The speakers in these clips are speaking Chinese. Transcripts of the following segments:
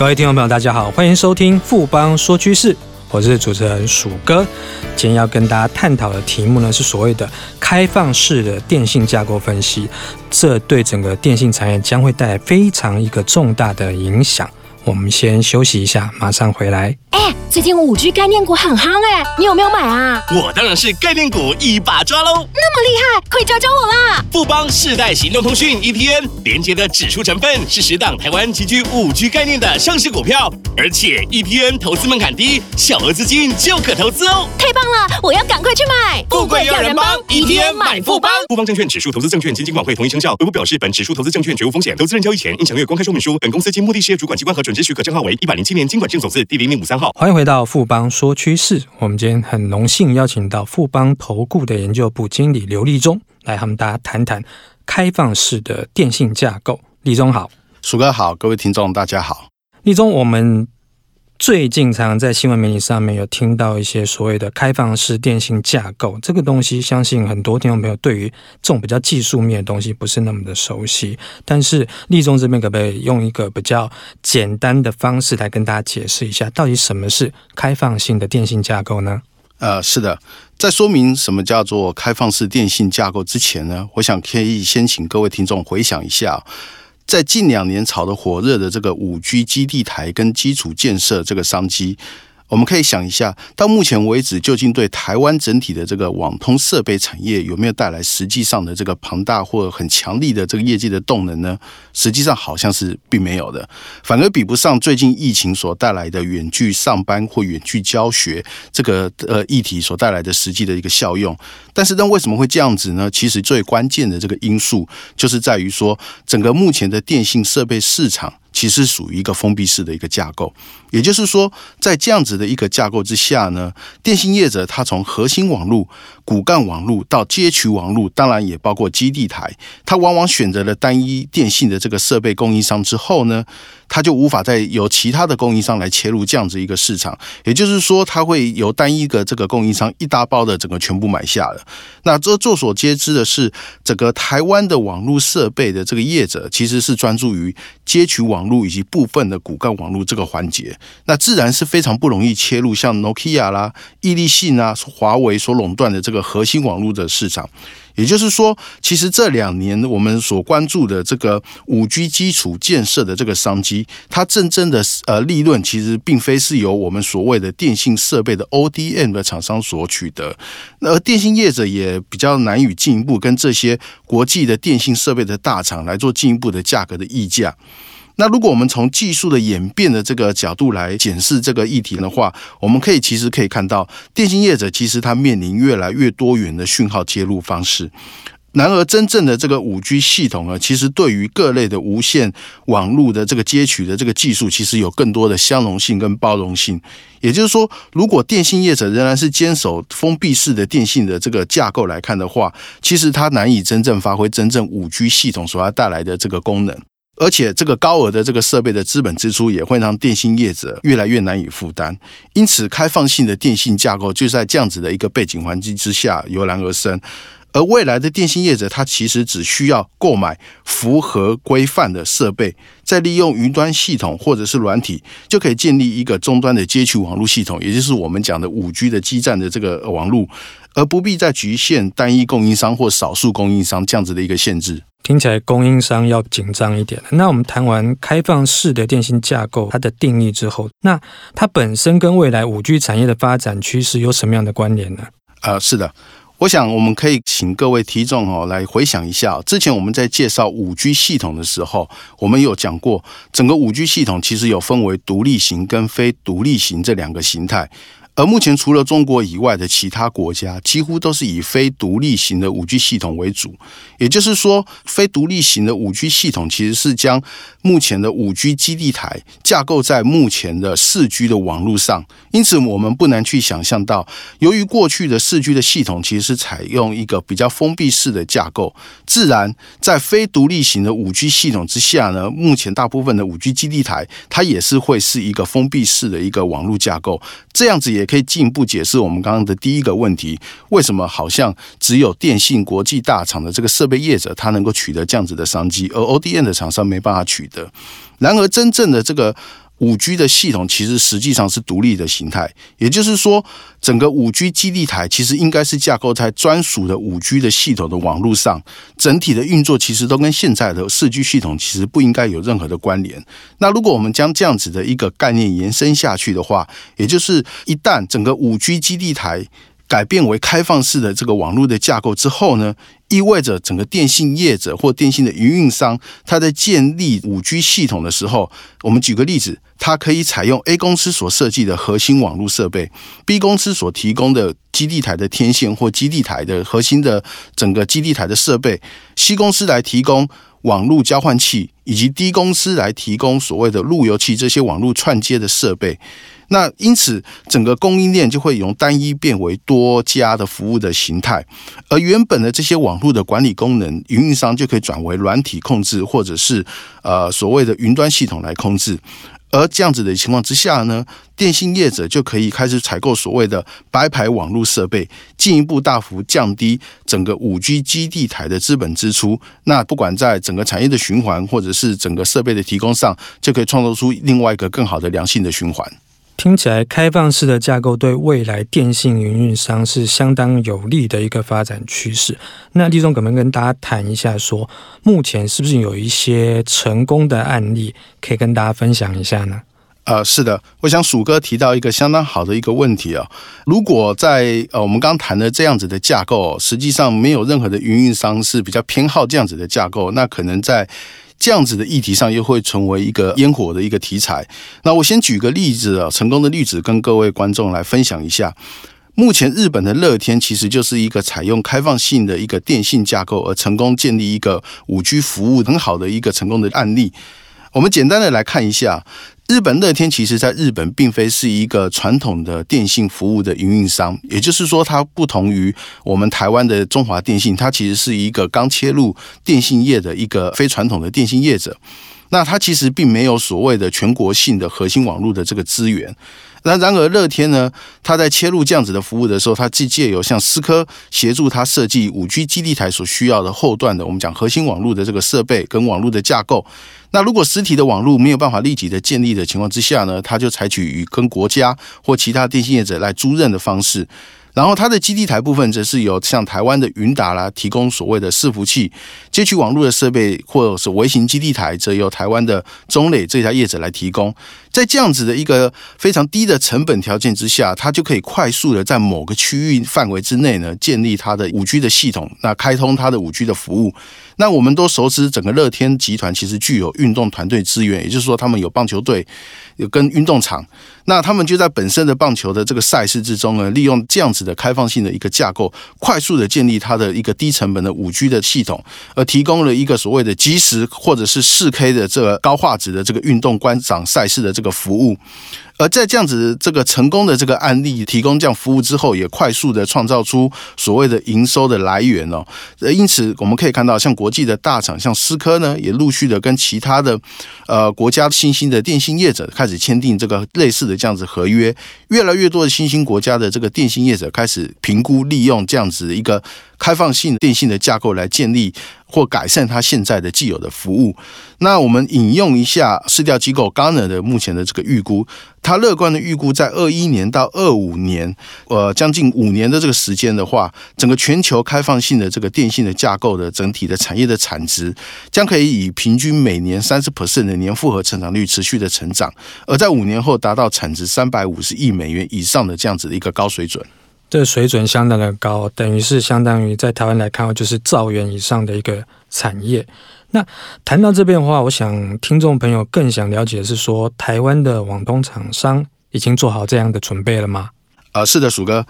各位听众朋友，大家好，欢迎收听富邦说趋势，我是主持人鼠哥。今天要跟大家探讨的题目呢，是所谓的开放式的电信架构分析，这对整个电信产业将会带来非常一个重大的影响。我们先休息一下，马上回来。哎，最近五 G 概念股很夯哎，你有没有买啊？我当然是概念股一把抓喽！那么厉害，快教教我啦！富邦世代行动通讯 ETN 连接的指数成分是十档台湾极具五 G 概念的上市股票，而且 ETN 投资门槛低，小额资金就可投资哦！太棒了，我要赶快去买！富贵要人帮，ETN 买富邦。富邦证券指数投资证券基金管会同意生效，微不表示本指数投资证券绝无风险，投资人交易前应详阅公开说明书。本公司经目的事业主管机关核准之许可证号为一百零七年经管证总字第零零五三号。欢迎回到富邦说趋势。我们今天很荣幸邀请到富邦投顾的研究部经理刘立忠来和我们大家谈谈开放式的电信架构。立忠好，鼠哥好，各位听众大家好。立忠，我们。最近常常在新闻媒体上面有听到一些所谓的开放式电信架构，这个东西相信很多听众朋友对于这种比较技术面的东西不是那么的熟悉。但是立中这边可不可以用一个比较简单的方式来跟大家解释一下，到底什么是开放性的电信架构呢？呃，是的，在说明什么叫做开放式电信架构之前呢，我想可以先请各位听众回想一下。在近两年炒得火热的这个五 G 基地台跟基础建设这个商机。我们可以想一下，到目前为止，究竟对台湾整体的这个网通设备产业有没有带来实际上的这个庞大或很强力的这个业绩的动能呢？实际上好像是并没有的，反而比不上最近疫情所带来的远距上班或远距教学这个呃议题所带来的实际的一个效用。但是，那为什么会这样子呢？其实最关键的这个因素就是在于说，整个目前的电信设备市场。其实属于一个封闭式的一个架构，也就是说，在这样子的一个架构之下呢，电信业者他从核心网络、骨干网络到接取网络，当然也包括基地台，他往往选择了单一电信的这个设备供应商之后呢，他就无法再由其他的供应商来切入这样子一个市场，也就是说，他会由单一个这个供应商一大包的整个全部买下了。那这众所皆知的是，整个台湾的网络设备的这个业者其实是专注于接取网网络以及部分的骨干网络这个环节，那自然是非常不容易切入像 Nokia 啦、易利信啊、华为所垄断的这个核心网络的市场。也就是说，其实这两年我们所关注的这个五 G 基础建设的这个商机，它真正的呃利润其实并非是由我们所谓的电信设备的 ODM 的厂商所取得，而电信业者也比较难以进一步跟这些国际的电信设备的大厂来做进一步的价格的议价。那如果我们从技术的演变的这个角度来检视这个议题的话，我们可以其实可以看到，电信业者其实它面临越来越多元的讯号接入方式。然而，真正的这个五 G 系统呢，其实对于各类的无线网络的这个接取的这个技术，其实有更多的相容性跟包容性。也就是说，如果电信业者仍然是坚守封闭式的电信的这个架构来看的话，其实它难以真正发挥真正五 G 系统所要带来的这个功能。而且，这个高额的这个设备的资本支出也会让电信业者越来越难以负担。因此，开放性的电信架构就在这样子的一个背景环境之下油然而生。而未来的电信业者，他其实只需要购买符合规范的设备，再利用云端系统或者是软体，就可以建立一个终端的接取网络系统，也就是我们讲的五 G 的基站的这个网络，而不必再局限单一供应商或少数供应商这样子的一个限制。听起来供应商要紧张一点。那我们谈完开放式的电信架构它的定义之后，那它本身跟未来五 G 产业的发展趋势有什么样的关联呢？呃，是的，我想我们可以请各位听众哦来回想一下，之前我们在介绍五 G 系统的时候，我们有讲过，整个五 G 系统其实有分为独立型跟非独立型这两个形态。而目前，除了中国以外的其他国家，几乎都是以非独立型的五 G 系统为主。也就是说，非独立型的五 G 系统其实是将目前的五 G 基地台架构在目前的四 G 的网络上。因此，我们不难去想象到，由于过去的四 G 的系统其实是采用一个比较封闭式的架构，自然在非独立型的五 G 系统之下呢，目前大部分的五 G 基地台它也是会是一个封闭式的一个网络架构。这样子也可以进一步解释我们刚刚的第一个问题：为什么好像只有电信国际大厂的这个设备业者，他能够取得这样子的商机，而 ODN 的厂商没办法取得？然而，真正的这个五 G 的系统其实实际上是独立的形态，也就是说，整个五 G 基地台其实应该是架构在专属的五 G 的系统的网络上，整体的运作其实都跟现在的四 G 系统其实不应该有任何的关联。那如果我们将这样子的一个概念延伸下去的话，也就是一旦整个五 G 基地台改变为开放式的这个网络的架构之后呢，意味着整个电信业者或电信的营运商，他在建立五 G 系统的时候，我们举个例子，它可以采用 A 公司所设计的核心网络设备，B 公司所提供的基地台的天线或基地台的核心的整个基地台的设备，C 公司来提供网络交换器，以及 D 公司来提供所谓的路由器这些网络串接的设备。那因此，整个供应链就会由单一变为多家的服务的形态，而原本的这些网络的管理功能，运营商就可以转为软体控制，或者是呃所谓的云端系统来控制。而这样子的情况之下呢，电信业者就可以开始采购所谓的白牌网络设备，进一步大幅降低整个五 G 基地台的资本支出。那不管在整个产业的循环，或者是整个设备的提供上，就可以创造出另外一个更好的良性的循环。听起来，开放式的架构对未来电信营运商是相当有利的一个发展趋势。那立忠可不可以跟大家谈一下说，目前是不是有一些成功的案例可以跟大家分享一下呢？呃，是的，我想鼠哥提到一个相当好的一个问题啊。如果在呃我们刚谈的这样子的架构，实际上没有任何的运营商是比较偏好这样子的架构，那可能在这样子的议题上又会成为一个烟火的一个题材。那我先举个例子啊，成功的例子跟各位观众来分享一下。目前日本的乐天其实就是一个采用开放性的一个电信架构而成功建立一个五 G 服务很好的一个成功的案例。我们简单的来看一下。日本乐天其实在日本并非是一个传统的电信服务的营运商，也就是说，它不同于我们台湾的中华电信，它其实是一个刚切入电信业的一个非传统的电信业者。那它其实并没有所谓的全国性的核心网络的这个资源。那然而乐天呢，它在切入这样子的服务的时候，它既借由像思科协助它设计五 G 基地台所需要的后段的我们讲核心网络的这个设备跟网络的架构。那如果实体的网络没有办法立即的建立的情况之下呢，它就采取与跟国家或其他电信业者来租赁的方式。然后它的基地台部分则是由像台湾的云达啦提供所谓的伺服器，接取网络的设备或者是微型基地台，则由台湾的中磊这家业者来提供。在这样子的一个非常低的成本条件之下，它就可以快速的在某个区域范围之内呢，建立它的五 G 的系统，那开通它的五 G 的服务。那我们都熟知，整个乐天集团其实具有运动团队资源，也就是说，他们有棒球队，有跟运动场。那他们就在本身的棒球的这个赛事之中呢，利用这样子的开放性的一个架构，快速的建立它的一个低成本的五 G 的系统，而提供了一个所谓的即时或者是四 K 的这个高画质的这个运动观赏赛事的这个服务。而在这样子这个成功的这个案例提供这样服务之后，也快速的创造出所谓的营收的来源哦。呃，因此我们可以看到，像国际的大厂，像思科呢，也陆续的跟其他的呃国家新兴的电信业者开始签订这个类似的这样子合约。越来越多的新兴国家的这个电信业者开始评估利用这样子一个开放性电信的架构来建立或改善它现在的既有的服务。那我们引用一下市调机构 g a n e r 的目前的这个预估。他乐观的预估，在二一年到二五年，呃，将近五年的这个时间的话，整个全球开放性的这个电信的架构的整体的产业的产值，将可以以平均每年三十 percent 的年复合成长率持续的成长，而在五年后达到产值三百五十亿美元以上的这样子的一个高水准。这水准相当的高，等于是相当于在台湾来看，就是兆元以上的一个产业。那谈到这边的话，我想听众朋友更想了解的是说，台湾的网通厂商已经做好这样的准备了吗？啊、是的，鼠哥。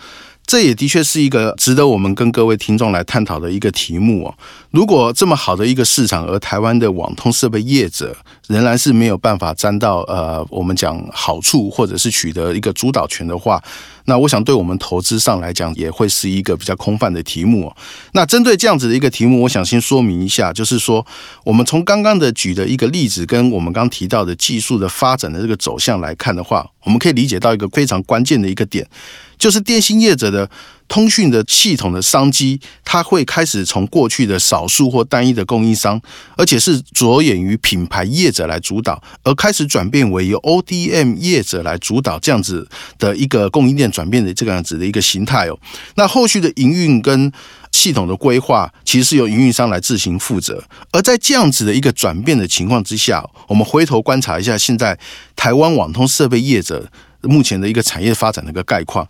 这也的确是一个值得我们跟各位听众来探讨的一个题目哦。如果这么好的一个市场，而台湾的网通设备业者仍然是没有办法沾到呃我们讲好处，或者是取得一个主导权的话，那我想对我们投资上来讲，也会是一个比较空泛的题目。那针对这样子的一个题目，我想先说明一下，就是说我们从刚刚的举的一个例子，跟我们刚提到的技术的发展的这个走向来看的话，我们可以理解到一个非常关键的一个点。就是电信业者的通讯的系统的商机，它会开始从过去的少数或单一的供应商，而且是着眼于品牌业者来主导，而开始转变为由 ODM 业者来主导这样子的一个供应链转变的这个样子的一个形态哦。那后续的营运跟系统的规划，其实是由营运商来自行负责。而在这样子的一个转变的情况之下，我们回头观察一下现在台湾网通设备业者目前的一个产业发展的一个概况。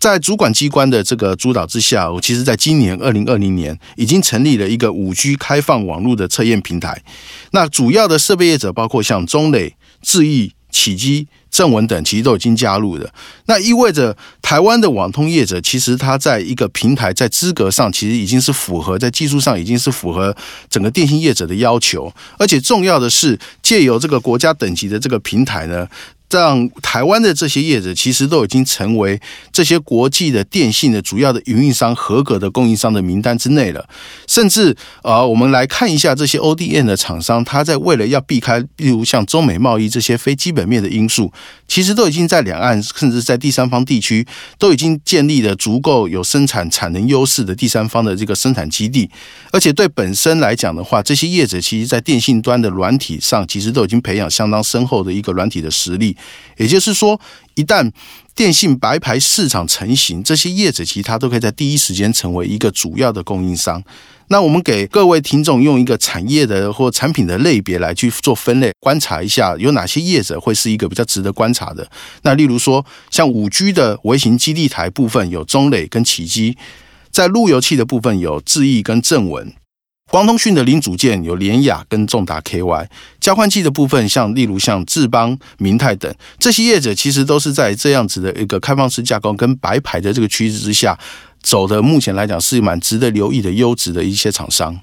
在主管机关的这个主导之下，我其实在今年二零二零年已经成立了一个五 G 开放网络的测验平台。那主要的设备业者包括像中磊、智易、启基、正文等，其实都已经加入了。那意味着台湾的网通业者，其实它在一个平台在资格上，其实已经是符合在技术上已经是符合整个电信业者的要求。而且重要的是，借由这个国家等级的这个平台呢。让台湾的这些业者其实都已经成为这些国际的电信的主要的营运商合格的供应商的名单之内了。甚至啊，我们来看一下这些 ODM 的厂商，他在为了要避开，例如像中美贸易这些非基本面的因素，其实都已经在两岸甚至在第三方地区都已经建立了足够有生产产能优势的第三方的这个生产基地。而且对本身来讲的话，这些业者其实在电信端的软体上，其实都已经培养相当深厚的一个软体的实力。也就是说，一旦电信白牌市场成型，这些业者其实他都可以在第一时间成为一个主要的供应商。那我们给各位听众用一个产业的或产品的类别来去做分类，观察一下有哪些业者会是一个比较值得观察的。那例如说，像五 G 的微型基地台部分有中磊跟奇基，在路由器的部分有智易跟正文。光通讯的零组件有联亚跟重达 KY，交换器的部分像例如像智邦、明泰等这些业者，其实都是在这样子的一个开放式架构跟白牌的这个趋势之下走的，目前来讲是蛮值得留意的优质的一些厂商。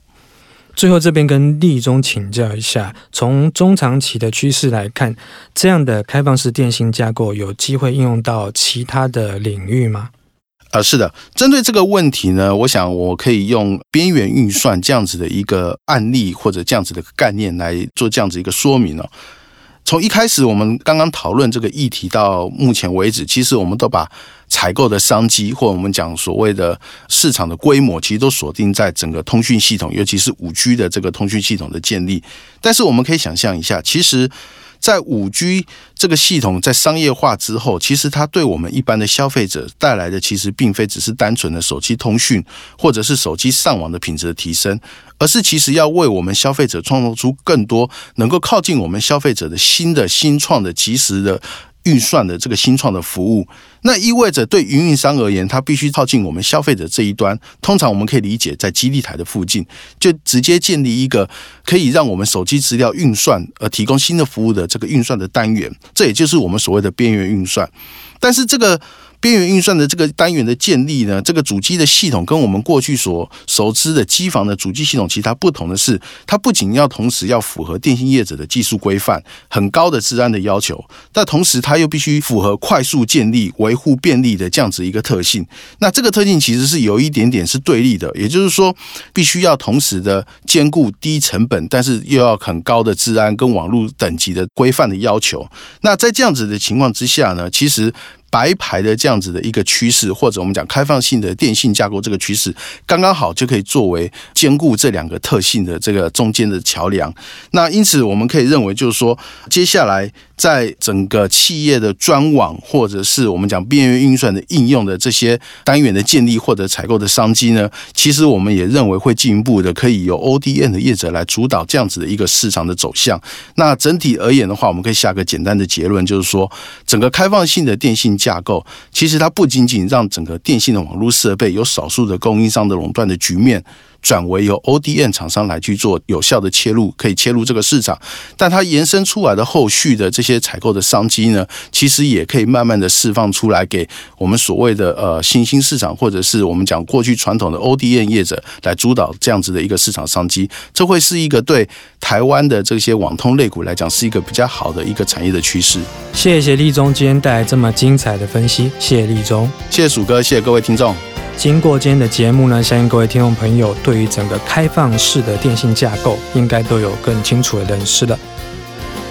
最后这边跟立中请教一下，从中长期的趋势来看，这样的开放式电信架构有机会应用到其他的领域吗？啊，是的，针对这个问题呢，我想我可以用边缘运算这样子的一个案例或者这样子的概念来做这样子一个说明哦。从一开始我们刚刚讨论这个议题到目前为止，其实我们都把采购的商机或我们讲所谓的市场的规模，其实都锁定在整个通讯系统，尤其是五 G 的这个通讯系统的建立。但是我们可以想象一下，其实。在五 G 这个系统在商业化之后，其实它对我们一般的消费者带来的，其实并非只是单纯的手机通讯或者是手机上网的品质的提升，而是其实要为我们消费者创造出更多能够靠近我们消费者的新的新创的及时的。运算的这个新创的服务，那意味着对营运商而言，它必须靠近我们消费者这一端。通常我们可以理解，在基地台的附近，就直接建立一个可以让我们手机资料运算而提供新的服务的这个运算的单元。这也就是我们所谓的边缘运算。但是这个。边缘运算的这个单元的建立呢，这个主机的系统跟我们过去所熟知的机房的主机系统，其他不同的是，它不仅要同时要符合电信业者的技术规范、很高的治安的要求，但同时它又必须符合快速建立、维护便利的这样子一个特性。那这个特性其实是有一点点是对立的，也就是说，必须要同时的兼顾低成本，但是又要很高的治安跟网络等级的规范的要求。那在这样子的情况之下呢，其实。白牌的这样子的一个趋势，或者我们讲开放性的电信架构这个趋势，刚刚好就可以作为兼顾这两个特性的这个中间的桥梁。那因此，我们可以认为，就是说，接下来在整个企业的专网，或者是我们讲边缘运算的应用的这些单元的建立或者采购的商机呢，其实我们也认为会进一步的可以由 ODM 的业者来主导这样子的一个市场的走向。那整体而言的话，我们可以下个简单的结论，就是说，整个开放性的电信架构其实它不仅仅让整个电信的网络设备有少数的供应商的垄断的局面。转为由 ODM 厂商来去做有效的切入，可以切入这个市场，但它延伸出来的后续的这些采购的商机呢，其实也可以慢慢的释放出来，给我们所谓的呃新兴市场，或者是我们讲过去传统的 ODM 业者来主导这样子的一个市场商机，这会是一个对台湾的这些网通类股来讲是一个比较好的一个产业的趋势。谢谢立中今天带来这么精彩的分析，谢谢立中，谢谢鼠哥，谢谢各位听众。经过今天的节目呢，相信各位听众朋友对于整个开放式的电信架构应该都有更清楚的认识了。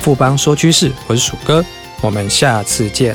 富邦说趋势，我是鼠哥，我们下次见。